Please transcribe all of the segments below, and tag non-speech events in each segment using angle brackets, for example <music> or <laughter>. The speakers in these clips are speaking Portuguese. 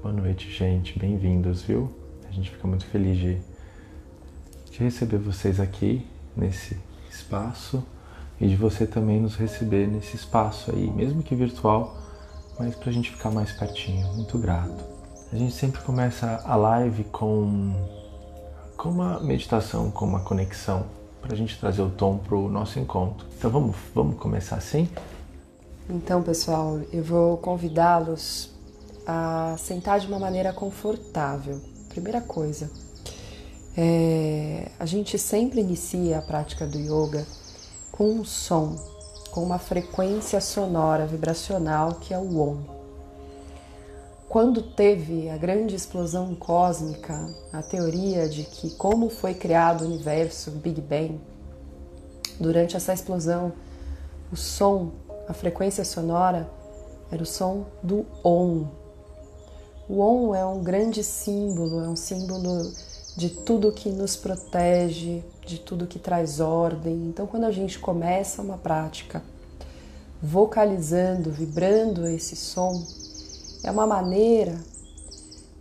Boa noite, gente. Bem-vindos, viu? A gente fica muito feliz de, de receber vocês aqui nesse espaço e de você também nos receber nesse espaço aí, mesmo que virtual, mas para a gente ficar mais pertinho. Muito grato. A gente sempre começa a live com, com uma meditação, com uma conexão, para a gente trazer o tom para o nosso encontro. Então vamos, vamos começar assim? Então, pessoal, eu vou convidá-los a sentar de uma maneira confortável. Primeira coisa, é, a gente sempre inicia a prática do yoga com um som, com uma frequência sonora vibracional que é o Om. Quando teve a grande explosão cósmica, a teoria de que como foi criado o universo, o Big Bang, durante essa explosão, o som, a frequência sonora era o som do Om, o Om é um grande símbolo, é um símbolo de tudo que nos protege, de tudo que traz ordem. Então, quando a gente começa uma prática vocalizando, vibrando esse som, é uma maneira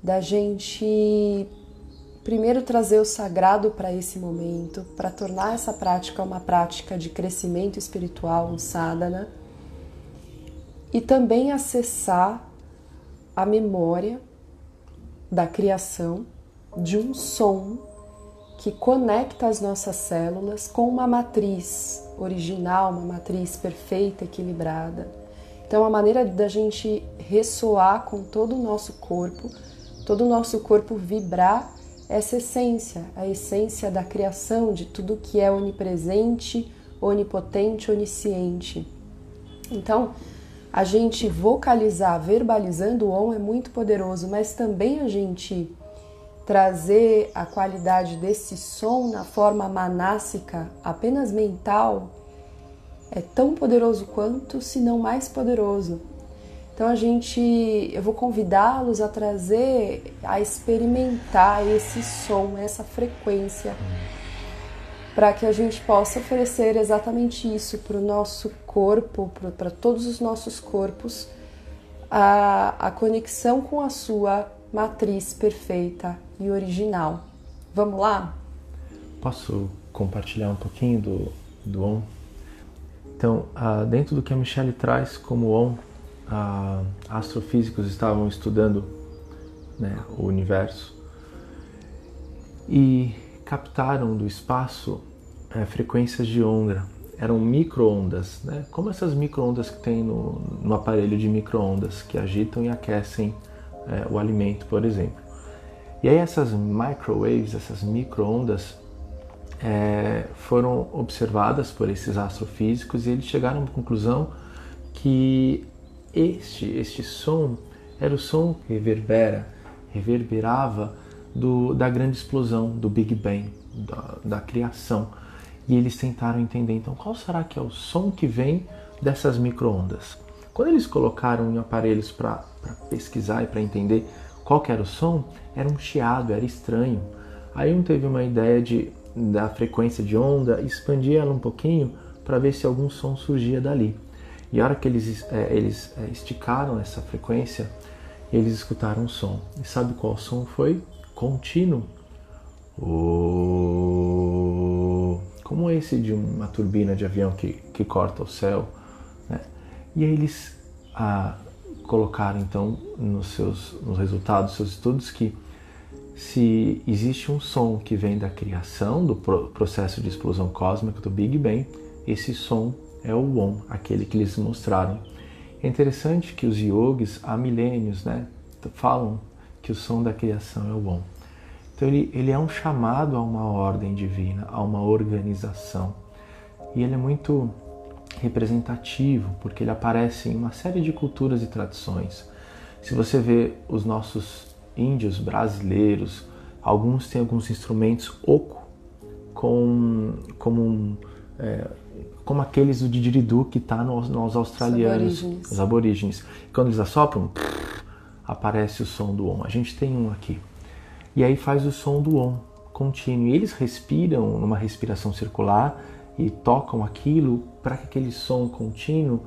da gente primeiro trazer o sagrado para esse momento, para tornar essa prática uma prática de crescimento espiritual, um sadhana, e também acessar a memória da criação de um som que conecta as nossas células com uma matriz original, uma matriz perfeita, equilibrada. Então, a maneira da gente ressoar com todo o nosso corpo, todo o nosso corpo vibrar essa essência, a essência da criação, de tudo que é onipresente, onipotente, onisciente. Então, a gente vocalizar, verbalizando o on é muito poderoso, mas também a gente trazer a qualidade desse som na forma manássica, apenas mental, é tão poderoso quanto, se não mais poderoso. Então a gente, eu vou convidá-los a trazer, a experimentar esse som, essa frequência para que a gente possa oferecer exatamente isso para o nosso corpo, para todos os nossos corpos, a, a conexão com a sua matriz perfeita e original. Vamos lá? Posso compartilhar um pouquinho do, do ON? Então, uh, dentro do que a Michelle traz como ON, uh, astrofísicos estavam estudando né, o universo e captaram do espaço é, frequências de onda, eram microondas, né? como essas microondas que tem no, no aparelho de microondas que agitam e aquecem é, o alimento, por exemplo. E aí essas microwaves, essas microondas, é, foram observadas por esses astrofísicos e eles chegaram à conclusão que este, este som era o som que reverbera, reverberava do, da grande explosão, do Big Bang, da, da criação. E eles tentaram entender, então, qual será que é o som que vem dessas microondas? Quando eles colocaram em aparelhos para pesquisar e para entender qual era o som, era um chiado, era estranho. Aí um teve uma ideia de, da frequência de onda, expandir ela um pouquinho para ver se algum som surgia dali. E a hora que eles, é, eles é, esticaram essa frequência, eles escutaram um som. E sabe qual som foi? contínuo, como esse de uma turbina de avião que, que corta o céu. Né? E aí eles ah, colocaram então nos seus nos resultados dos seus estudos que se existe um som que vem da criação, do processo de explosão cósmica, do Big Bang, esse som é o Om, aquele que eles mostraram. É interessante que os yogis há milênios né, falam que o som da criação é o Om. Então ele, ele é um chamado a uma ordem divina, a uma organização. E ele é muito representativo, porque ele aparece em uma série de culturas e tradições. Se você vê os nossos índios brasileiros, alguns têm alguns instrumentos oco, com, como, é, como aqueles do didgeridoo que está nos, nos australianos, os aborígenes. os aborígenes. Quando eles assopram, aparece o som do Om. A gente tem um aqui. E aí faz o som do Om contínuo. E eles respiram numa respiração circular e tocam aquilo para que aquele som contínuo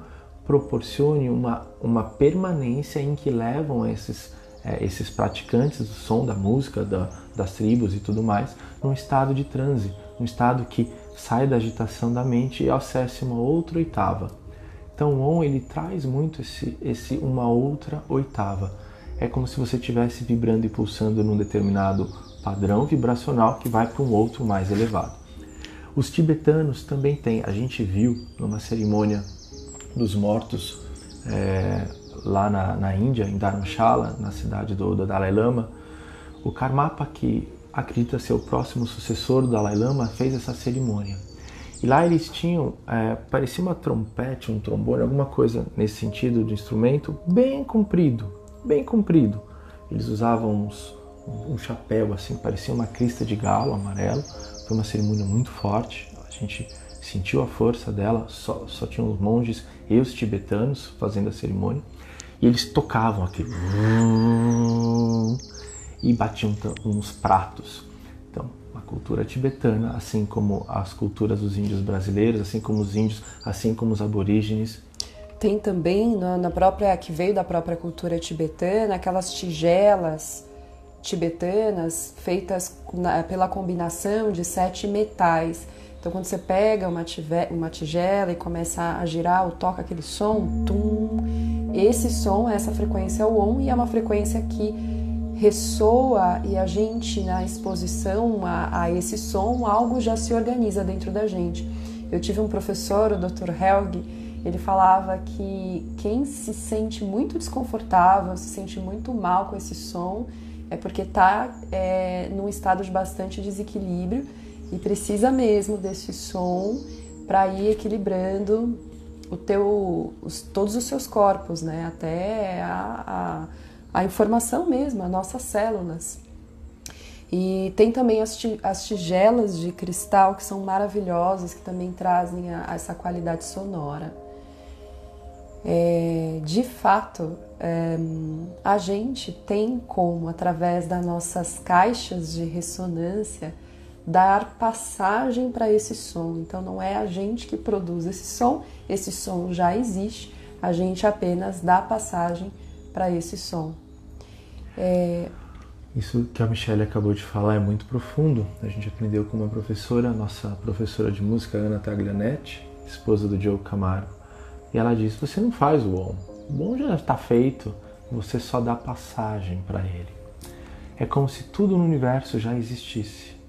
proporcione uma, uma permanência em que levam esses, é, esses praticantes do som, da música, da, das tribos e tudo mais, num estado de transe, um estado que sai da agitação da mente e acesse uma outra oitava. Então o Om ele traz muito esse, esse uma outra oitava. É como se você estivesse vibrando e pulsando num determinado padrão vibracional que vai para um outro mais elevado. Os tibetanos também têm, a gente viu numa cerimônia dos mortos é, lá na, na Índia, em Dharamshala, na cidade do, do Dalai Lama, o Karmapa, que acredita ser o próximo sucessor do Dalai Lama, fez essa cerimônia. E lá eles tinham, é, parecia uma trompete, um trombone, alguma coisa nesse sentido de instrumento, bem comprido, bem comprido. Eles usavam uns, um chapéu assim, parecia uma crista de galo amarelo. Foi uma cerimônia muito forte. A gente sentiu a força dela. Só, só tinham os monges e os tibetanos fazendo a cerimônia. E eles tocavam aquilo e batiam uns pratos. Então, a cultura tibetana, assim como as culturas dos índios brasileiros, assim como os índios, assim como os aborígenes, tem também na própria que veio da própria cultura tibetana aquelas tigelas tibetanas feitas na, pela combinação de sete metais. Então, quando você pega uma, tive, uma tigela e começa a girar ou toca aquele som, tum, esse som, essa frequência é o on e é uma frequência que ressoa e a gente, na exposição a, a esse som, algo já se organiza dentro da gente. Eu tive um professor, o Dr. Helg, ele falava que quem se sente muito desconfortável, se sente muito mal com esse som, é porque está é, num estado de bastante desequilíbrio e precisa mesmo desse som para ir equilibrando o teu, os, todos os seus corpos, né? Até a, a, a informação mesmo, as nossas células. E tem também as, as tigelas de cristal que são maravilhosas, que também trazem essa qualidade sonora. É, de fato, é, a gente tem como, através das nossas caixas de ressonância, dar passagem para esse som. Então, não é a gente que produz esse som, esse som já existe, a gente apenas dá passagem para esse som. É... Isso que a Michelle acabou de falar é muito profundo. A gente aprendeu com uma professora, nossa professora de música, Ana Taglianetti, esposa do Joe Camargo. E ela disse: Você não faz o OM. O OM já está feito, você só dá passagem para ele. É como se tudo no universo já existisse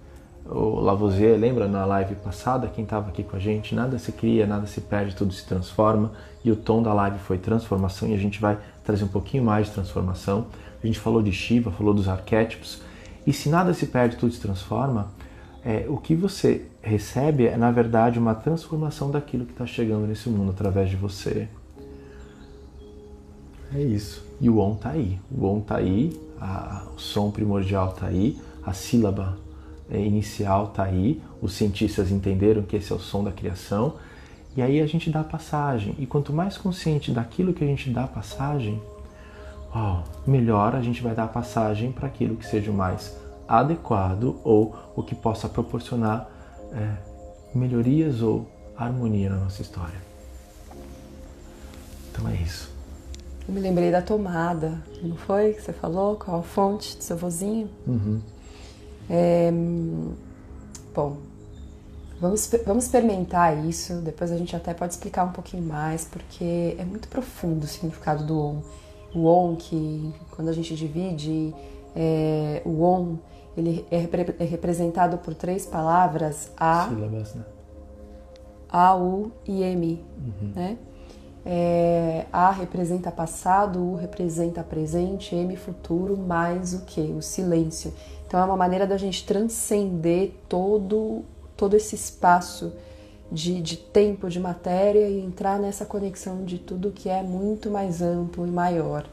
o Lavoisier, lembra na live passada, quem estava aqui com a gente, nada se cria, nada se perde, tudo se transforma. E o tom da live foi transformação e a gente vai trazer um pouquinho mais de transformação. A gente falou de Shiva, falou dos arquétipos. E se nada se perde, tudo se transforma, é, o que você recebe é, na verdade, uma transformação daquilo que está chegando nesse mundo através de você. É isso. E o OM está aí. O OM está aí, a, o som primordial está aí, a sílaba é, inicial está aí, os cientistas entenderam que esse é o som da criação, e aí a gente dá passagem. E quanto mais consciente daquilo que a gente dá passagem, uau, melhor a gente vai dar passagem para aquilo que seja o mais adequado ou o que possa proporcionar é, melhorias ou harmonia na nossa história. Então é isso. Eu me lembrei da tomada, não foi que você falou? Qual a fonte do seu vozinho? Uhum. É, bom, vamos, vamos experimentar isso, depois a gente até pode explicar um pouquinho mais, porque é muito profundo o significado do OM. O OM, que quando a gente divide, é, o OM ele é, é, representado por três palavras, A, Sílabas, né? A, U e M, uhum. né? É, a representa passado, U representa presente, M futuro, mais o que? O silêncio. Então é uma maneira da gente transcender todo, todo esse espaço de, de tempo, de matéria e entrar nessa conexão de tudo que é muito mais amplo e maior.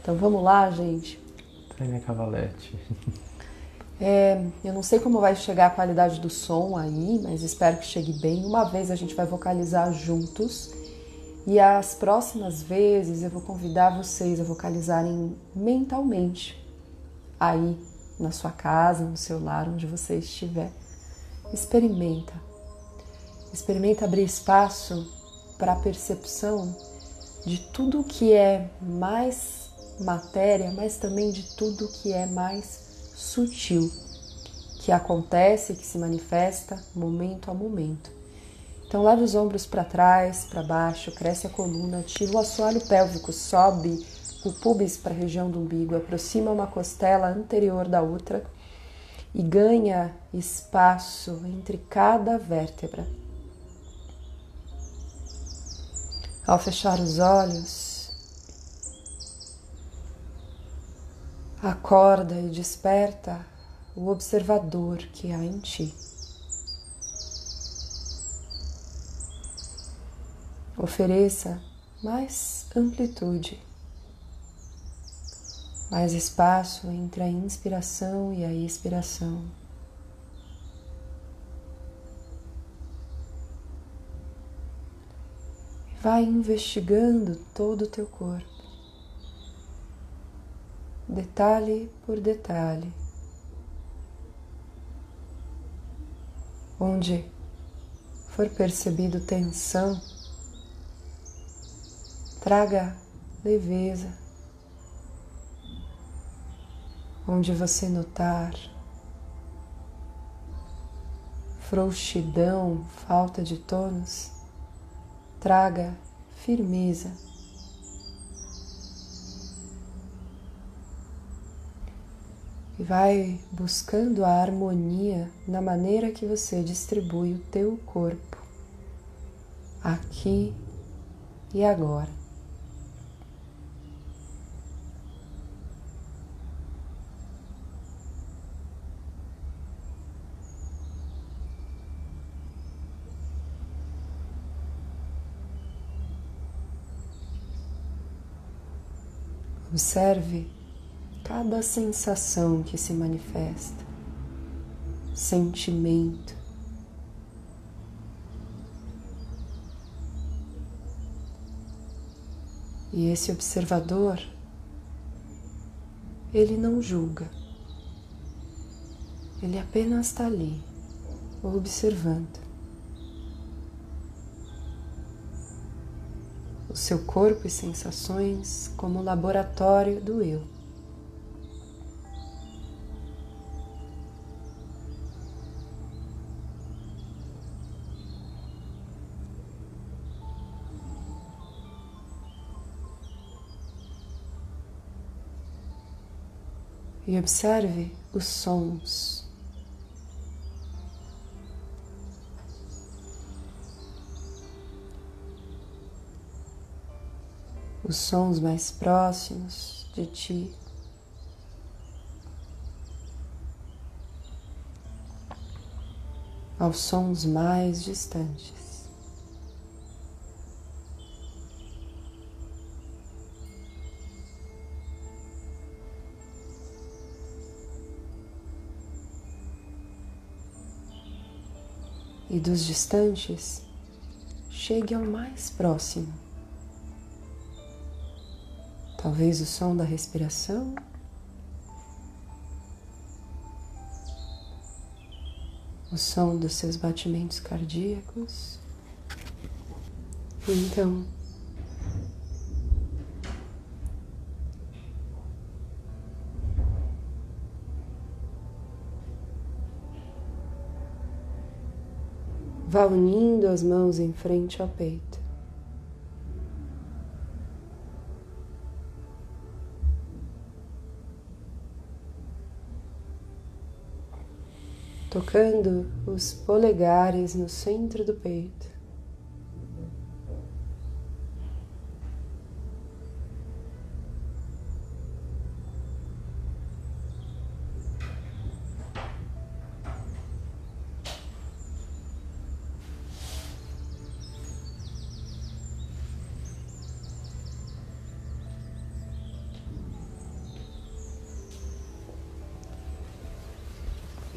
Então vamos lá, gente. Treine Cavalete. <laughs> É, eu não sei como vai chegar a qualidade do som aí, mas espero que chegue bem. Uma vez a gente vai vocalizar juntos e as próximas vezes eu vou convidar vocês a vocalizarem mentalmente aí na sua casa, no seu lar, onde você estiver. Experimenta. Experimenta abrir espaço para a percepção de tudo que é mais matéria, mas também de tudo que é mais sutil, que acontece, que se manifesta momento a momento. Então, leve os ombros para trás, para baixo, cresce a coluna, ativa o assoalho pélvico, sobe o pubis para a região do umbigo, aproxima uma costela anterior da outra e ganha espaço entre cada vértebra. Ao fechar os olhos, acorda e desperta o observador que há em ti. Ofereça mais amplitude, mais espaço entre a inspiração e a expiração. Vai investigando todo o teu corpo, detalhe por detalhe. Onde for percebido tensão, traga leveza. Onde você notar frouxidão, falta de tônus, traga firmeza. E vai buscando a harmonia na maneira que você distribui o teu corpo, aqui e agora. Observe cada sensação que se manifesta, sentimento. E esse observador, ele não julga, ele apenas está ali, observando. o seu corpo e sensações como laboratório do eu. E observe os sons os sons mais próximos de ti. Aos sons mais distantes. E dos distantes, chegue ao mais próximo. Talvez o som da respiração. O som dos seus batimentos cardíacos. Então, vá unindo as mãos em frente ao peito. tocando os polegares no centro do peito.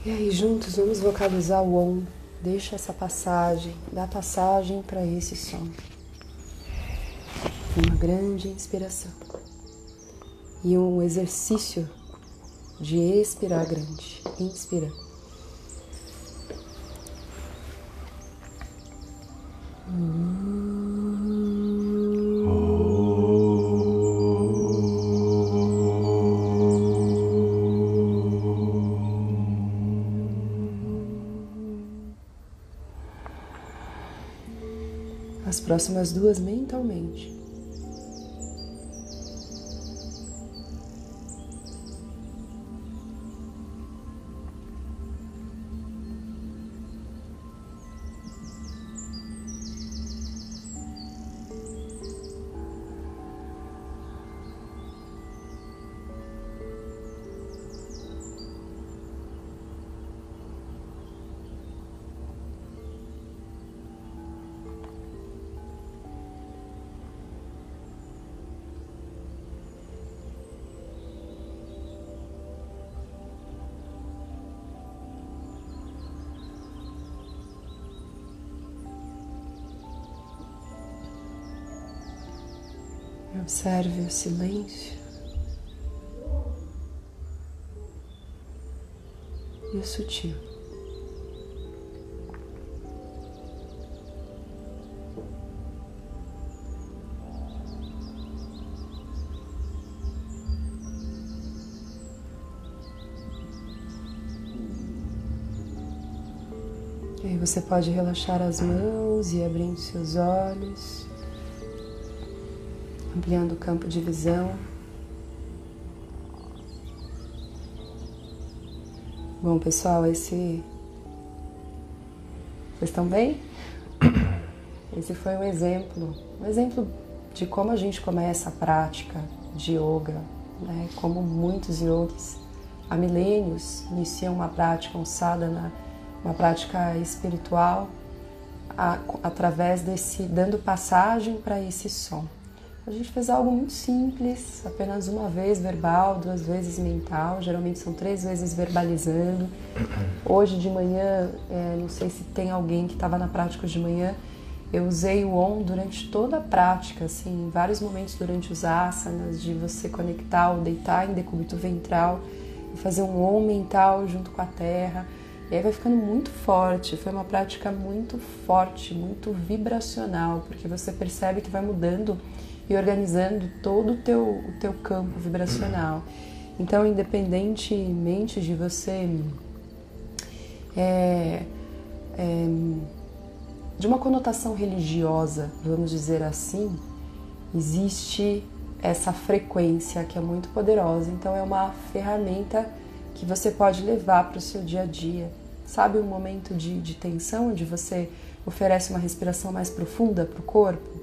E aí, juntos, vamos vocalizar o OM. Deixa essa passagem, dá passagem para esse som. Uma grande inspiração. E um exercício de expirar grande. Inspira. Próximas duas mentalmente. Observe o silêncio e o sutil. E aí você pode relaxar as mãos e abrindo seus olhos ampliando o campo de visão. Bom, pessoal, esse. Vocês estão bem? <coughs> Esse foi um exemplo, um exemplo de como a gente começa a prática de yoga, né? Como muitos yogis há milênios iniciam uma prática, um sadhana, uma prática espiritual, a, através desse, dando passagem para esse som. A gente fez algo muito simples, apenas uma vez verbal, duas vezes mental, geralmente são três vezes verbalizando. Hoje de manhã, é, não sei se tem alguém que estava na prática de manhã, eu usei o ON durante toda a prática, assim, em vários momentos durante os asanas, de você conectar ou deitar em decúbito ventral fazer um ON mental junto com a terra. E aí vai ficando muito forte. Foi uma prática muito forte, muito vibracional, porque você percebe que vai mudando e organizando todo o teu, o teu campo vibracional. Então, independentemente de você é, é, de uma conotação religiosa, vamos dizer assim, existe essa frequência que é muito poderosa. Então, é uma ferramenta que você pode levar para o seu dia a dia. Sabe um momento de, de tensão onde você oferece uma respiração mais profunda para o corpo?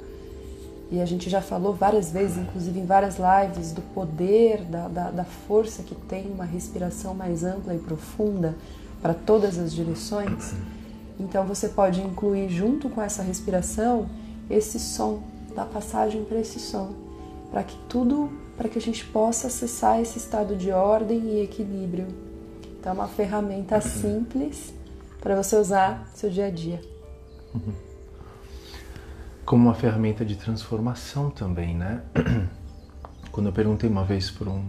E a gente já falou várias vezes, inclusive em várias lives, do poder, da, da, da força que tem uma respiração mais ampla e profunda para todas as direções. Então você pode incluir junto com essa respiração esse som, da passagem para esse som, para que tudo, para que a gente possa acessar esse estado de ordem e equilíbrio. Então é uma ferramenta simples para você usar no seu dia a dia. Como uma ferramenta de transformação também, né? <clears throat> Quando eu perguntei uma vez para um,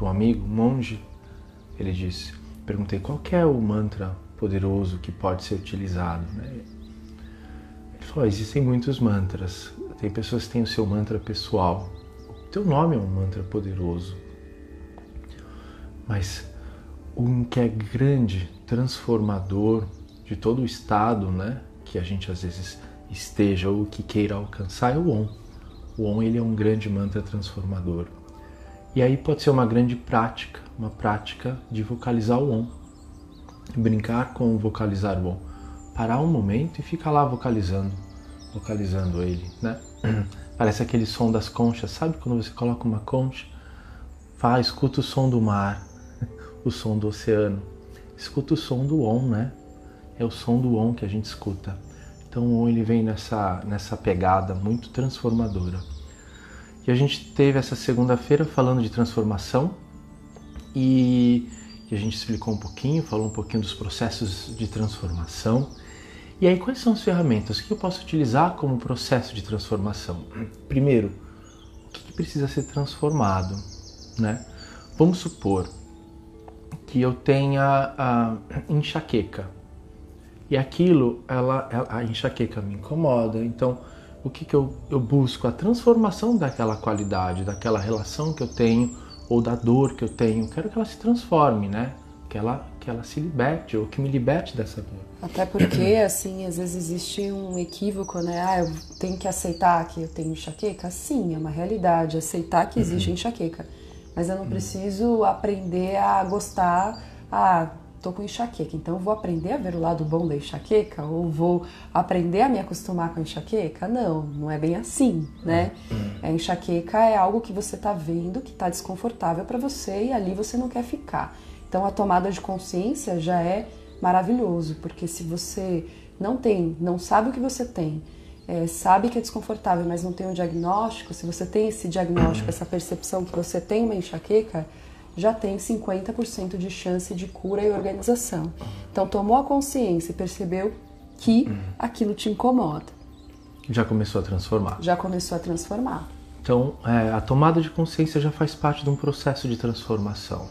um amigo, um monge, ele disse, perguntei qual é o mantra poderoso que pode ser utilizado, né? Ele falou, existem muitos mantras, tem pessoas que têm o seu mantra pessoal, o teu nome é um mantra poderoso, mas um que é grande, transformador de todo o estado, né? Que a gente às vezes esteja ou que queira alcançar é o OM. O OM ele é um grande mantra transformador. E aí pode ser uma grande prática, uma prática de vocalizar o OM. Brincar com vocalizar o OM. Parar um momento e ficar lá vocalizando, vocalizando ele, né? <clears throat> Parece aquele som das conchas, sabe quando você coloca uma concha? Vá, escuta o som do mar, <laughs> o som do oceano. Escuta o som do OM, né? É o som do OM que a gente escuta. Então ele vem nessa, nessa pegada muito transformadora. E a gente teve essa segunda-feira falando de transformação e, e a gente explicou um pouquinho, falou um pouquinho dos processos de transformação. E aí, quais são as ferramentas que eu posso utilizar como processo de transformação? Primeiro, o que precisa ser transformado, né? Vamos supor que eu tenha a enxaqueca, e aquilo, ela, ela, a enxaqueca me incomoda. Então, o que, que eu, eu busco? A transformação daquela qualidade, daquela relação que eu tenho ou da dor que eu tenho. Quero que ela se transforme, né? que ela, que ela se liberte ou que me liberte dessa dor. Até porque, <clears throat> assim, às vezes existe um equívoco, né? Ah, eu tenho que aceitar que eu tenho enxaqueca? Sim, é uma realidade, aceitar que existe uhum. enxaqueca. Mas eu não uhum. preciso aprender a gostar, ah, tô com enxaqueca, então vou aprender a ver o lado bom da enxaqueca ou vou aprender a me acostumar com a enxaqueca? Não, não é bem assim, né? Uhum. A enxaqueca é algo que você tá vendo que tá desconfortável para você e ali você não quer ficar. Então a tomada de consciência já é maravilhoso, porque se você não tem, não sabe o que você tem, é, sabe que é desconfortável, mas não tem um diagnóstico, se você tem esse diagnóstico, essa percepção que você tem uma enxaqueca, já tem 50% de chance de cura e organização. Então tomou a consciência e percebeu que aquilo te incomoda. Já começou a transformar. Já começou a transformar. Então, é, a tomada de consciência já faz parte de um processo de transformação.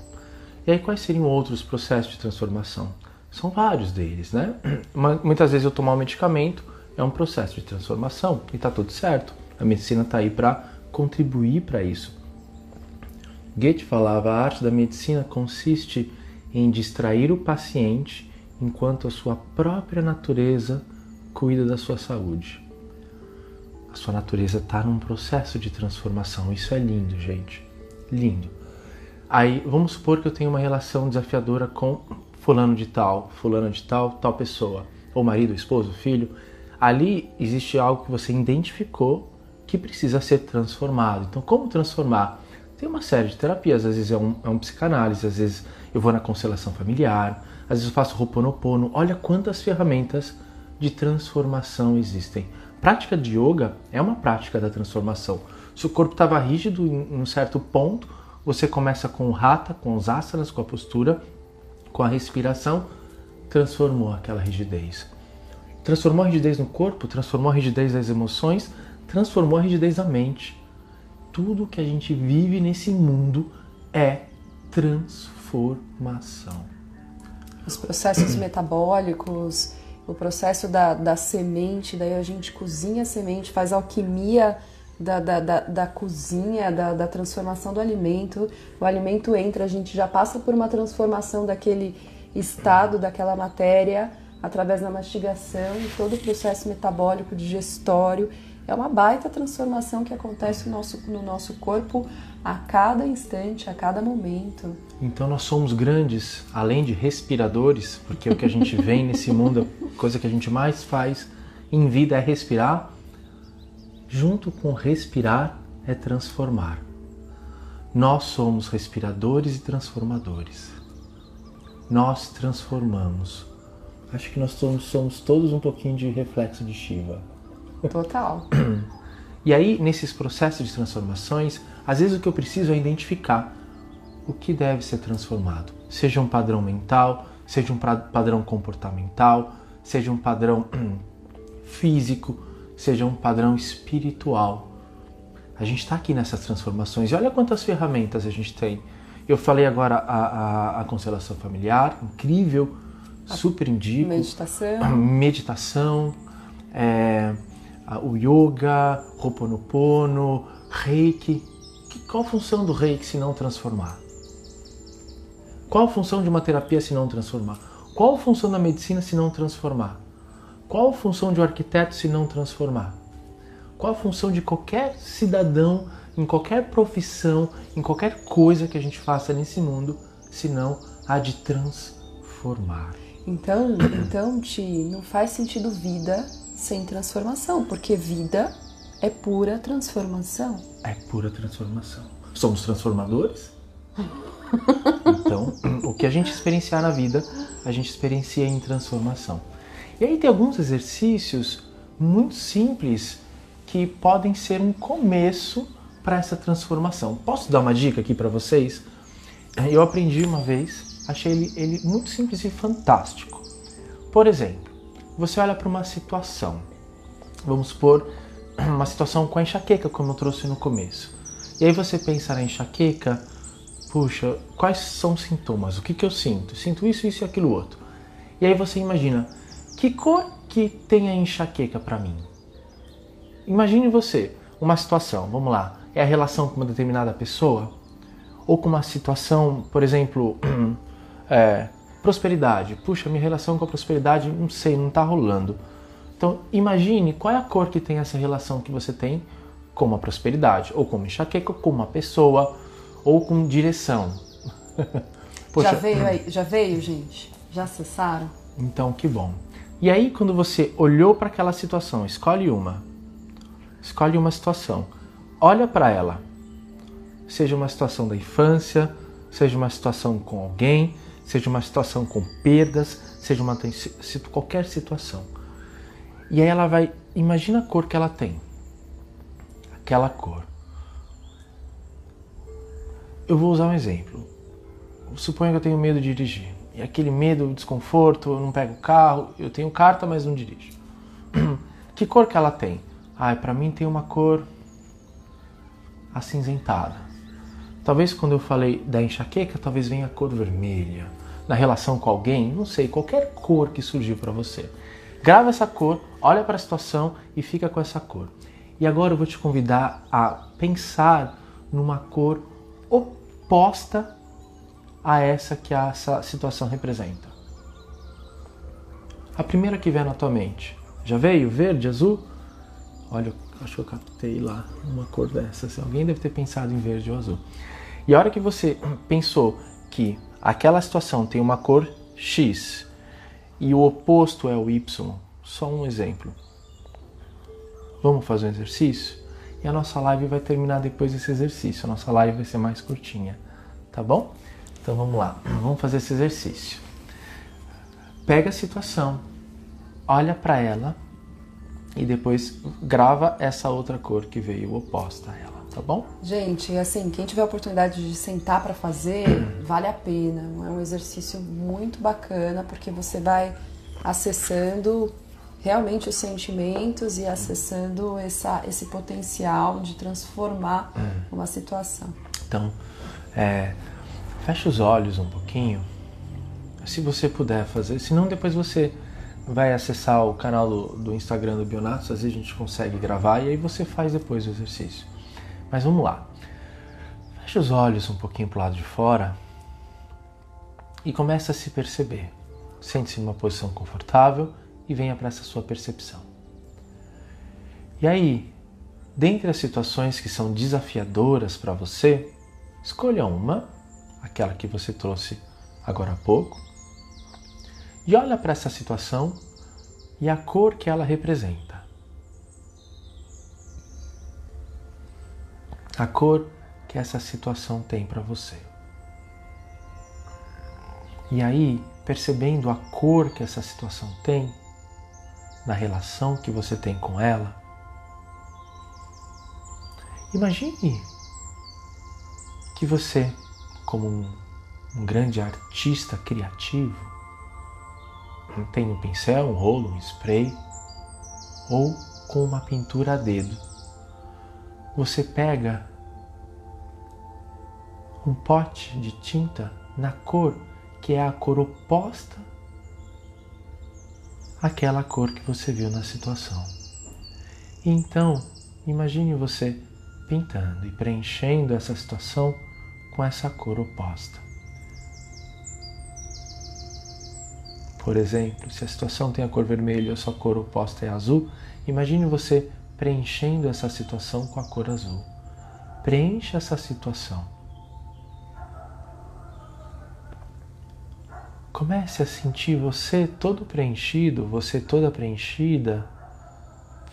E aí, quais seriam outros processos de transformação? São vários deles, né? <clears throat> Muitas vezes eu tomar um medicamento é um processo de transformação e está tudo certo. A medicina está aí para contribuir para isso. Goethe falava: a arte da medicina consiste em distrair o paciente enquanto a sua própria natureza cuida da sua saúde. A sua natureza está num processo de transformação. Isso é lindo, gente. Lindo. Aí vamos supor que eu tenho uma relação desafiadora com fulano de tal, fulano de tal, tal pessoa, ou marido, esposo, filho. Ali existe algo que você identificou que precisa ser transformado. Então, como transformar? Tem uma série de terapias, às vezes é um, é um psicanálise, às vezes eu vou na constelação familiar, às vezes eu faço roponopono. Olha quantas ferramentas de transformação existem. Prática de yoga é uma prática da transformação. Se o corpo estava rígido em um certo ponto, você começa com o rata, com os asanas, com a postura, com a respiração, transformou aquela rigidez. Transformou a rigidez no corpo, transformou a rigidez das emoções, transformou a rigidez da mente. Tudo que a gente vive nesse mundo é transformação. Os processos metabólicos, o processo da, da semente, daí a gente cozinha a semente, faz alquimia da, da, da, da cozinha, da, da transformação do alimento. O alimento entra, a gente já passa por uma transformação daquele estado, daquela matéria, através da mastigação todo o processo metabólico digestório. É uma baita transformação que acontece no nosso, no nosso corpo a cada instante, a cada momento. Então nós somos grandes, além de respiradores, porque o que a gente vem nesse mundo, a coisa que a gente mais faz em vida é respirar junto com respirar, é transformar. Nós somos respiradores e transformadores. Nós transformamos. Acho que nós somos, somos todos um pouquinho de reflexo de Shiva. Total. E aí, nesses processos de transformações, às vezes o que eu preciso é identificar o que deve ser transformado. Seja um padrão mental, seja um padrão comportamental, seja um padrão <clears throat> físico, seja um padrão espiritual. A gente está aqui nessas transformações e olha quantas ferramentas a gente tem. Eu falei agora a, a, a constelação familiar, incrível, a super indico. Meditação. <clears throat> Meditação, é, o yoga, Ho'oponopono, reiki. Que, qual a função do reiki se não transformar? Qual a função de uma terapia se não transformar? Qual a função da medicina se não transformar? Qual a função de um arquiteto se não transformar? Qual a função de qualquer cidadão, em qualquer profissão, em qualquer coisa que a gente faça nesse mundo, se não a de transformar? Então, então, Ti, não faz sentido vida sem transformação, porque vida é pura transformação. É pura transformação. Somos transformadores? <laughs> então, o que a gente experienciar na vida, a gente experiencia em transformação. E aí tem alguns exercícios muito simples que podem ser um começo para essa transformação. Posso dar uma dica aqui para vocês? Eu aprendi uma vez, achei ele, ele muito simples e fantástico. Por exemplo, você olha para uma situação, vamos supor <clears throat> uma situação com a enxaqueca, como eu trouxe no começo. E aí você pensa na enxaqueca, puxa, quais são os sintomas? O que, que eu sinto? Sinto isso, isso e aquilo outro. E aí você imagina, que cor que tem a enxaqueca para mim? Imagine você, uma situação, vamos lá, é a relação com uma determinada pessoa? Ou com uma situação, por exemplo, <clears throat> É, prosperidade. Puxa, minha relação com a prosperidade, não sei, não está rolando. Então, imagine qual é a cor que tem essa relação que você tem com a prosperidade, ou com enxaqueca, ou com uma pessoa, ou com direção. <laughs> Poxa, já veio aí, já veio, gente? Já acessaram? Então, que bom. E aí, quando você olhou para aquela situação, escolhe uma. Escolhe uma situação. Olha para ela. Seja uma situação da infância, seja uma situação com alguém, seja uma situação com perdas, seja uma qualquer situação. E aí ela vai, imagina a cor que ela tem. Aquela cor. Eu vou usar um exemplo. Suponha que eu tenho medo de dirigir. E aquele medo, desconforto, eu não pego o carro, eu tenho carta, mas não dirijo. <clears throat> que cor que ela tem? Ah, para mim tem uma cor acinzentada. Talvez quando eu falei da enxaqueca, talvez venha a cor vermelha. Na relação com alguém, não sei, qualquer cor que surgiu para você. Grava essa cor, olha para a situação e fica com essa cor. E agora eu vou te convidar a pensar numa cor oposta a essa que essa situação representa. A primeira que vem na tua mente. Já veio? Verde, azul? Olha, acho que eu captei lá uma cor dessa. Alguém deve ter pensado em verde ou azul. E a hora que você pensou que aquela situação tem uma cor X e o oposto é o Y, só um exemplo. Vamos fazer um exercício? E a nossa live vai terminar depois desse exercício. A nossa live vai ser mais curtinha, tá bom? Então vamos lá, vamos fazer esse exercício. Pega a situação, olha para ela e depois grava essa outra cor que veio oposta a ela, tá bom? Gente, assim, quem tiver a oportunidade de sentar para fazer, <clears throat> vale a pena. É um exercício muito bacana porque você vai acessando realmente os sentimentos e acessando essa, esse potencial de transformar hum. uma situação. Então, é, feche os olhos um pouquinho, se você puder fazer, senão depois você vai acessar o canal do, do Instagram do Bionatos, às vezes a gente consegue gravar e aí você faz depois o exercício. Mas vamos lá. Feche os olhos um pouquinho para o lado de fora e começa a se perceber. Sente-se numa posição confortável e venha para essa sua percepção. E aí, dentre as situações que são desafiadoras para você, escolha uma, aquela que você trouxe agora há pouco, e olha para essa situação e a cor que ela representa. A cor que essa situação tem para você. E aí, percebendo a cor que essa situação tem, na relação que você tem com ela. Imagine que você, como um, um grande artista criativo, tem um pincel, um rolo, um spray ou com uma pintura a dedo. Você pega um pote de tinta na cor que é a cor oposta aquela cor que você viu na situação. E então, imagine você pintando e preenchendo essa situação com essa cor oposta. Por exemplo, se a situação tem a cor vermelha e a sua cor oposta é azul, imagine você preenchendo essa situação com a cor azul. Preencha essa situação. Comece a sentir você todo preenchido, você toda preenchida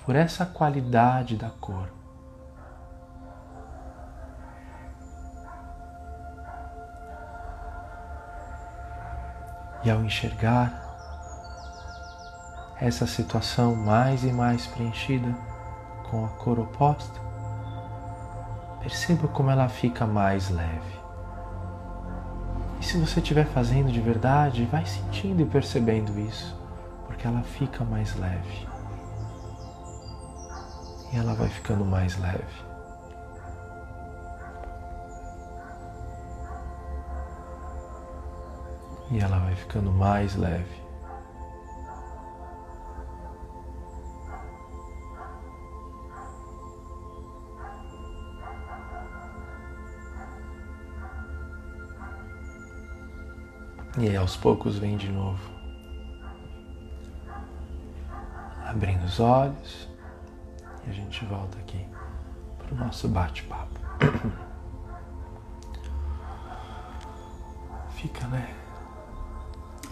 por essa qualidade da cor. E ao enxergar essa situação mais e mais preenchida com a cor oposta, perceba como ela fica mais leve. E se você estiver fazendo de verdade, vai sentindo e percebendo isso, porque ela fica mais leve. E ela vai ficando mais leve. E ela vai ficando mais leve. E aí aos poucos vem de novo. Abrindo os olhos. E a gente volta aqui para o nosso bate-papo. <coughs> Fica, né?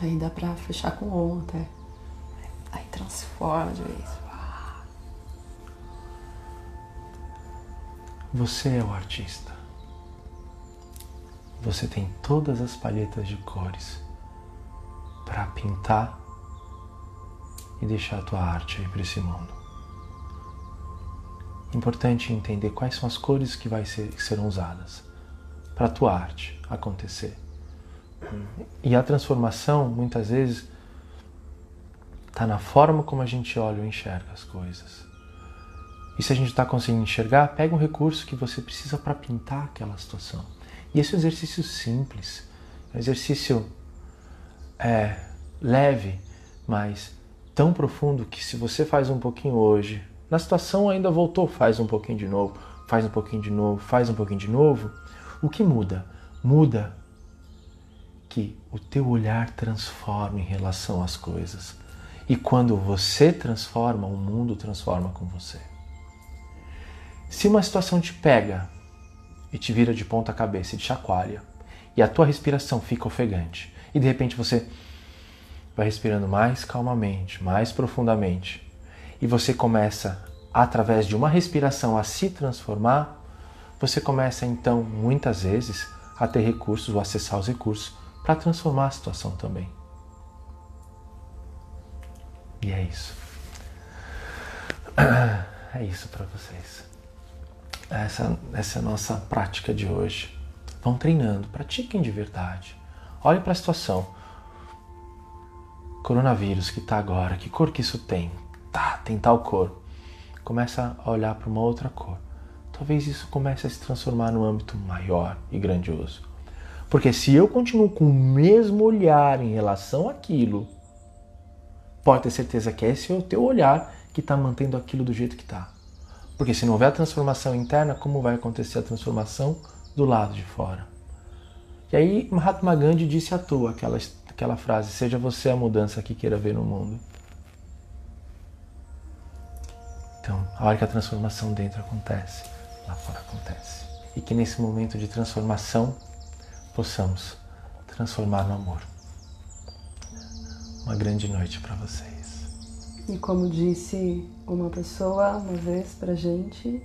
Aí dá pra fechar com on até. Aí transforma de vez. Você é o artista. Você tem todas as palhetas de cores para pintar e deixar a tua arte aí para esse mundo. Importante entender quais são as cores que, vai ser, que serão usadas para a tua arte acontecer. E a transformação, muitas vezes, está na forma como a gente olha ou enxerga as coisas. E se a gente está conseguindo enxergar, pega um recurso que você precisa para pintar aquela situação. E esse é um exercício simples, é um exercício é, leve, mas tão profundo que se você faz um pouquinho hoje, na situação ainda voltou, faz um pouquinho de novo, faz um pouquinho de novo, faz um pouquinho de novo, o que muda? Muda que o teu olhar transforma em relação às coisas. E quando você transforma, o mundo transforma com você. Se uma situação te pega e te vira de ponta cabeça e te chacoalha, e a tua respiração fica ofegante, e de repente você vai respirando mais calmamente, mais profundamente, e você começa, através de uma respiração, a se transformar, você começa então, muitas vezes, a ter recursos ou acessar os recursos para transformar a situação também. E é isso. <clears throat> É isso para vocês. Essa, essa nossa prática de hoje. Vão treinando, pratiquem de verdade. Olhem para a situação. Coronavírus que está agora, que cor que isso tem? Tá, tem tal cor. Começa a olhar para uma outra cor. Talvez isso comece a se transformar num âmbito maior e grandioso. Porque se eu continuo com o mesmo olhar em relação àquilo, pode ter certeza que esse é o teu olhar que está mantendo aquilo do jeito que está. Porque se não houver a transformação interna, como vai acontecer a transformação do lado de fora? E aí Mahatma Gandhi disse à toa aquela, aquela frase: Seja você a mudança que queira ver no mundo. Então, a hora que a transformação dentro acontece, lá fora acontece. E que nesse momento de transformação possamos transformar no amor. Uma grande noite para vocês. E como disse uma pessoa uma vez pra gente,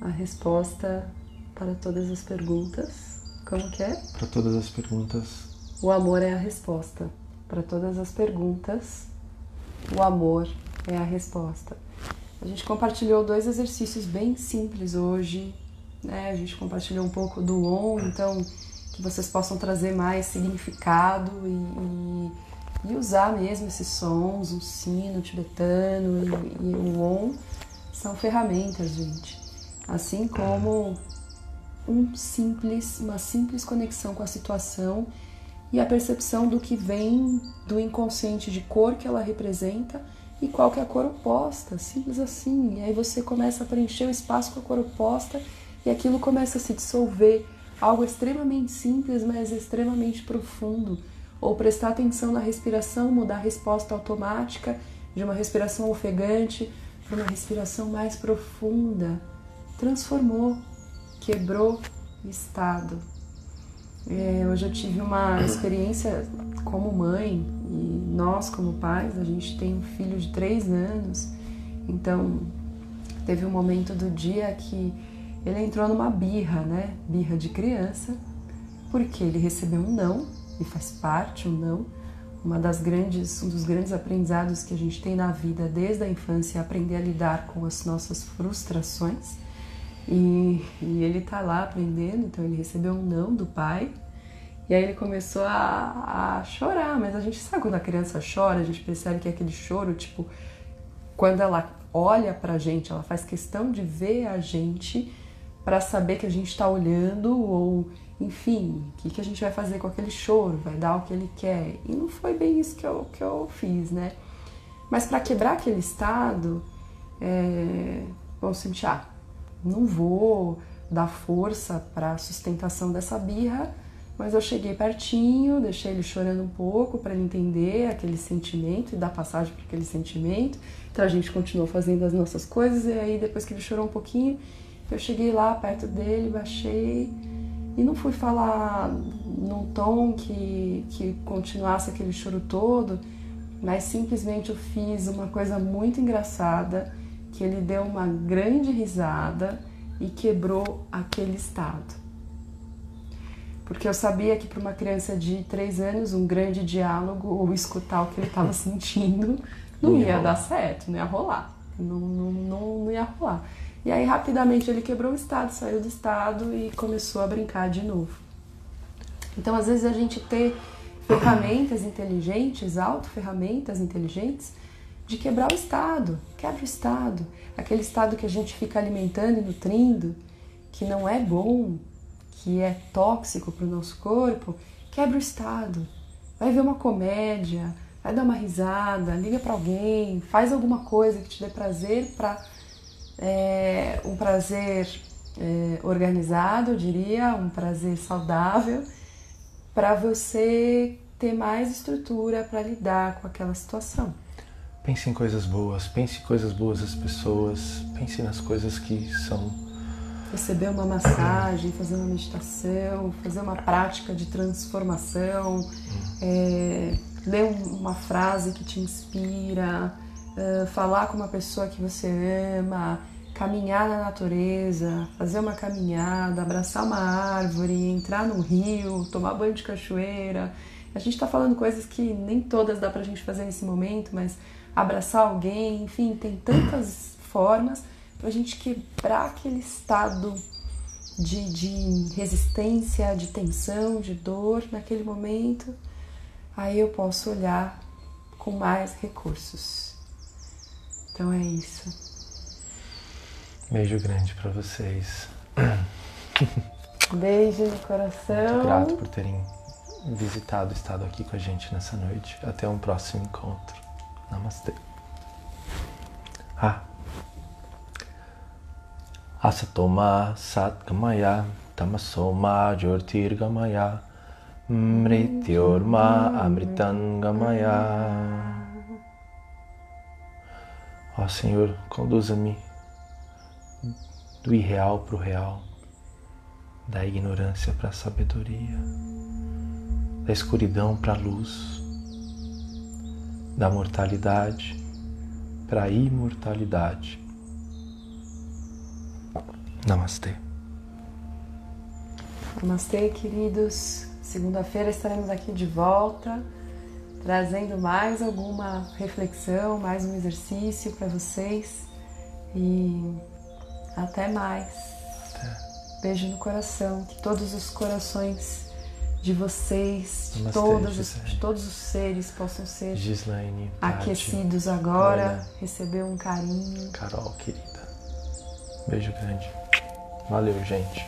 a resposta para todas as perguntas, como que é? Para todas as perguntas. O amor é a resposta. Para todas as perguntas, o amor é a resposta. A gente compartilhou dois exercícios bem simples hoje, né? A gente compartilhou um pouco do on, então que vocês possam trazer mais significado e, e, e usar mesmo esses sons, o sino tibetano e, e o on, são ferramentas, gente. Assim como um simples, uma simples conexão com a situação e a percepção do que vem do inconsciente de cor que ela representa e qual que é a cor oposta, simples assim. E aí você começa a preencher o espaço com a cor oposta e aquilo começa a se dissolver algo extremamente simples, mas extremamente profundo, ou prestar atenção na respiração, mudar a resposta automática de uma respiração ofegante para uma respiração mais profunda. Transformou, quebrou o estado. É, hoje eu tive uma experiência como mãe e nós como pais, a gente tem um filho de três anos, então teve um momento do dia que ele entrou numa birra, né? Birra de criança, porque ele recebeu um não, e faz parte um não. Uma das grandes, um dos grandes aprendizados que a gente tem na vida desde a infância é aprender a lidar com as nossas frustrações. E, e ele tá lá aprendendo, então ele recebeu um não do pai. E aí ele começou a, a chorar, mas a gente sabe quando a criança chora, a gente percebe que é aquele choro, tipo, quando ela olha pra gente, ela faz questão de ver a gente para saber que a gente está olhando ou enfim, o que, que a gente vai fazer com aquele choro, vai dar o que ele quer. E não foi bem isso que eu, que eu fiz, né? Mas para quebrar aquele estado, é, vamos sentir, ah, não vou dar força para a sustentação dessa birra, Mas eu cheguei pertinho, deixei ele chorando um pouco para ele entender aquele sentimento e dar passagem para aquele sentimento. Então a gente continuou fazendo as nossas coisas e aí depois que ele chorou um pouquinho, eu cheguei lá perto dele, baixei e não fui falar num tom que, que continuasse aquele choro todo, mas simplesmente eu fiz uma coisa muito engraçada, que ele deu uma grande risada e quebrou aquele estado. Porque eu sabia que para uma criança de três anos um grande diálogo ou escutar o que ele estava <laughs> sentindo não, ia, dar certo, não ia rolar, não, não, não, não ia rolar. E aí rapidamente ele quebrou o estado, saiu do estado e começou a brincar de novo. Então às vezes a gente ter ferramentas inteligentes, auto-ferramentas inteligentes, de quebrar o estado, quebra o estado, aquele estado que a gente fica alimentando e nutrindo, que não é bom, que é tóxico para o nosso corpo, quebra o estado. Vai ver uma comédia, vai dar uma risada, liga para alguém, faz alguma coisa que te dê prazer para é, um prazer é, organizado, eu diria, um prazer saudável, para você ter mais estrutura para lidar com aquela situação. Pense em coisas boas, pense em coisas boas das pessoas, pense nas coisas que são receber uma massagem, fazer uma meditação, fazer uma prática de transformação, é, ler uma frase que te inspira, é, falar com uma pessoa que você ama, caminhar na natureza, fazer uma caminhada, abraçar uma árvore, entrar no rio, tomar banho de cachoeira. A gente está falando coisas que nem todas dá para a gente fazer nesse momento, mas abraçar alguém, enfim, tem tantas formas para a gente quebrar aquele estado de, de resistência, de tensão, de dor naquele momento, aí eu posso olhar com mais recursos. Então é isso. Beijo grande para vocês. Beijo no coração. Muito grato por terem visitado, estado aqui com a gente nessa noite. Até um próximo encontro. Namastê. Ah. Asatoma Satgamaya Tamasoma Jyotirgamaya Mrityorma Amritangamaya Ó Senhor, conduza-me do irreal para o real, da ignorância para a sabedoria, da escuridão para a luz, da mortalidade para a imortalidade Namastê. Namastê, queridos. Segunda-feira estaremos aqui de volta, trazendo mais alguma reflexão, mais um exercício para vocês. E até mais. Até. Beijo no coração. Que todos os corações de vocês, de, todos os, de todos os seres possam ser Gislaine, aquecidos agora, receber um carinho. Carol, querida. Beijo grande. Valeu, gente.